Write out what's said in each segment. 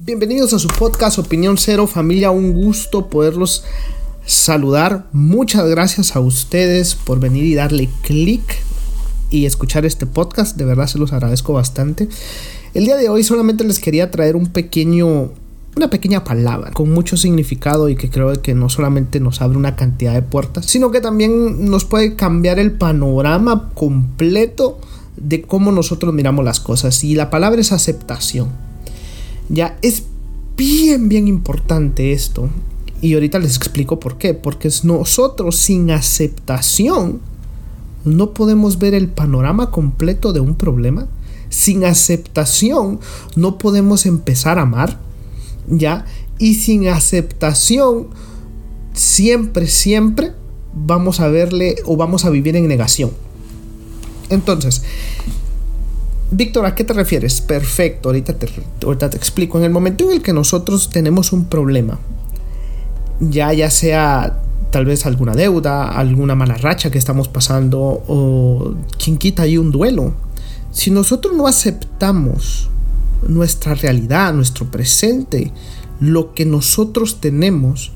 Bienvenidos a su podcast Opinión Cero, familia. Un gusto poderlos saludar. Muchas gracias a ustedes por venir y darle clic y escuchar este podcast. De verdad se los agradezco bastante. El día de hoy solamente les quería traer un pequeño una pequeña palabra con mucho significado y que creo que no solamente nos abre una cantidad de puertas, sino que también nos puede cambiar el panorama completo de cómo nosotros miramos las cosas. Y la palabra es aceptación. Ya es bien, bien importante esto. Y ahorita les explico por qué. Porque nosotros sin aceptación no podemos ver el panorama completo de un problema. Sin aceptación no podemos empezar a amar. ¿Ya? Y sin aceptación siempre, siempre vamos a verle o vamos a vivir en negación. Entonces, Víctor, ¿a qué te refieres? Perfecto, ahorita te, ahorita te explico. En el momento en el que nosotros tenemos un problema, ya, ya sea tal vez alguna deuda, alguna mala racha que estamos pasando o quien quita ahí un duelo, si nosotros no aceptamos nuestra realidad, nuestro presente, lo que nosotros tenemos,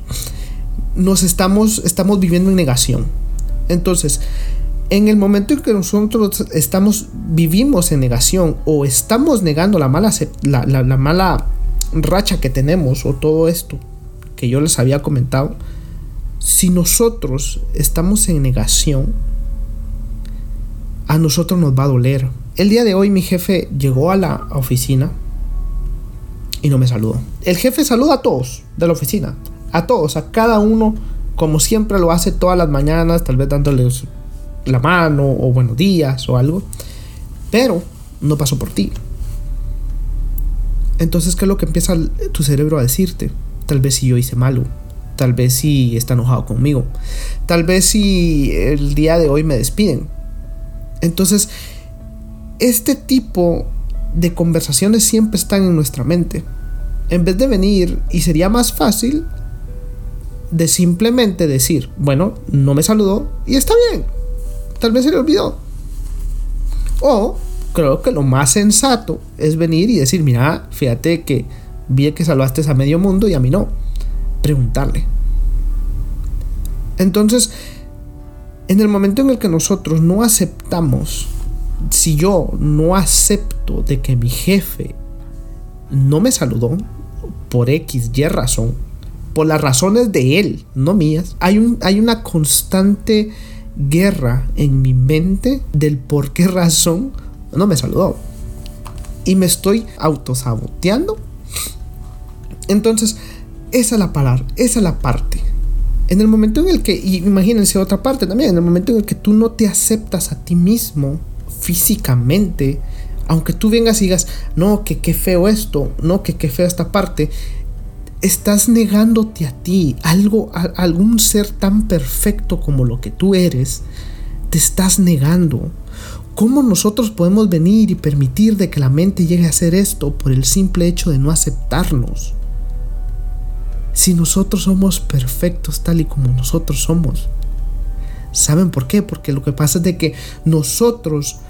nos estamos, estamos viviendo en negación. Entonces, en el momento en que nosotros estamos, vivimos en negación o estamos negando la mala, la, mala racha que tenemos o todo esto que yo les había comentado, si nosotros estamos en negación, a nosotros nos va a doler. El día de hoy mi jefe llegó a la oficina y no me saludó. El jefe saluda a todos de la oficina, a todos, a cada uno, como siempre lo hace todas las mañanas, tal vez dándoles la mano o buenos días o algo, pero no pasó por ti. Entonces, ¿qué es lo que empieza tu cerebro a decirte? Tal vez si yo hice malo, tal vez si está enojado conmigo, tal vez si el día de hoy me despiden. Entonces, este tipo de conversaciones siempre están en nuestra mente. En vez de venir, y sería más fácil de simplemente decir, bueno, no me saludó y está bien, Tal vez se le olvidó. O creo que lo más sensato es venir y decir, mira, fíjate que vi que salvaste a medio mundo y a mí no. Preguntarle. Entonces, en el momento en el que nosotros no aceptamos, si yo no acepto de que mi jefe no me saludó por X, Y razón, por las razones de él, no mías, hay, un, hay una constante guerra en mi mente del por qué razón no me saludó. Y me estoy autosaboteando. Entonces, esa es la palabra, esa es la parte. En el momento en el que, imagínense otra parte también, en el momento en el que tú no te aceptas a ti mismo físicamente, aunque tú vengas y digas, no, que qué feo esto, no, que qué feo esta parte, estás negándote a ti, algo, a, algún ser tan perfecto como lo que tú eres, te estás negando. ¿Cómo nosotros podemos venir y permitir de que la mente llegue a hacer esto por el simple hecho de no aceptarnos? Si nosotros somos perfectos tal y como nosotros somos. ¿Saben por qué? Porque lo que pasa es de que nosotros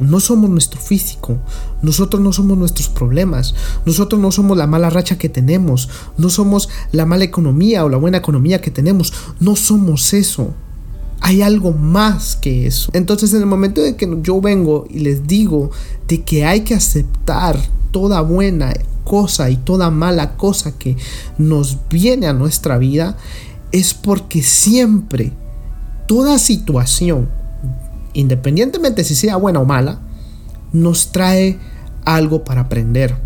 no somos nuestro físico, nosotros no somos nuestros problemas, nosotros no somos la mala racha que tenemos, no somos la mala economía o la buena economía que tenemos, no somos eso. Hay algo más que eso. Entonces en el momento de que yo vengo y les digo de que hay que aceptar toda buena cosa y toda mala cosa que nos viene a nuestra vida, es porque siempre, toda situación, independientemente si sea buena o mala, nos trae algo para aprender.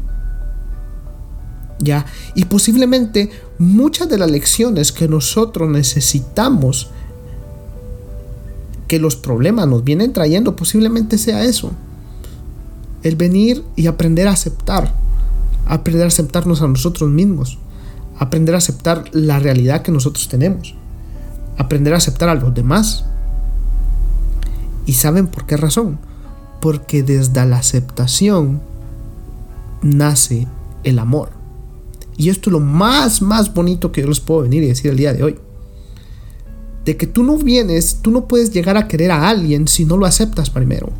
¿Ya? Y posiblemente muchas de las lecciones que nosotros necesitamos que los problemas nos vienen trayendo, posiblemente sea eso. El venir y aprender a aceptar, aprender a aceptarnos a nosotros mismos, aprender a aceptar la realidad que nosotros tenemos, aprender a aceptar a los demás, ¿Y saben por qué razón? Porque desde la aceptación nace el amor. Y esto es lo más, más bonito que yo les puedo venir y decir el día de hoy. De que tú no vienes, tú no puedes llegar a querer a alguien si no lo aceptas primero.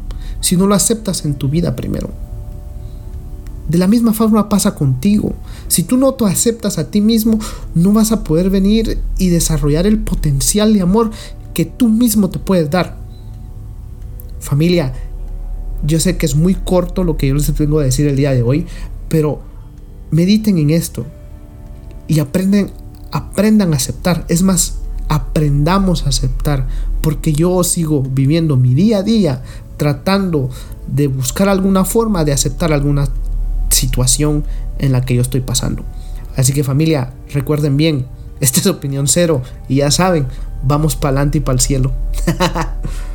Si no lo aceptas en tu vida primero. De la misma forma pasa contigo. Si tú no te aceptas a ti mismo, no vas a poder venir y desarrollar el potencial de amor que tú mismo te puedes dar. Familia, yo sé que es muy corto lo que yo les vengo a decir el día de hoy, pero mediten en esto y aprenden, aprendan a aceptar. Es más, aprendamos a aceptar, porque yo sigo viviendo mi día a día tratando de buscar alguna forma de aceptar alguna situación en la que yo estoy pasando. Así que familia, recuerden bien, esta es opinión cero y ya saben, vamos para adelante y para el cielo.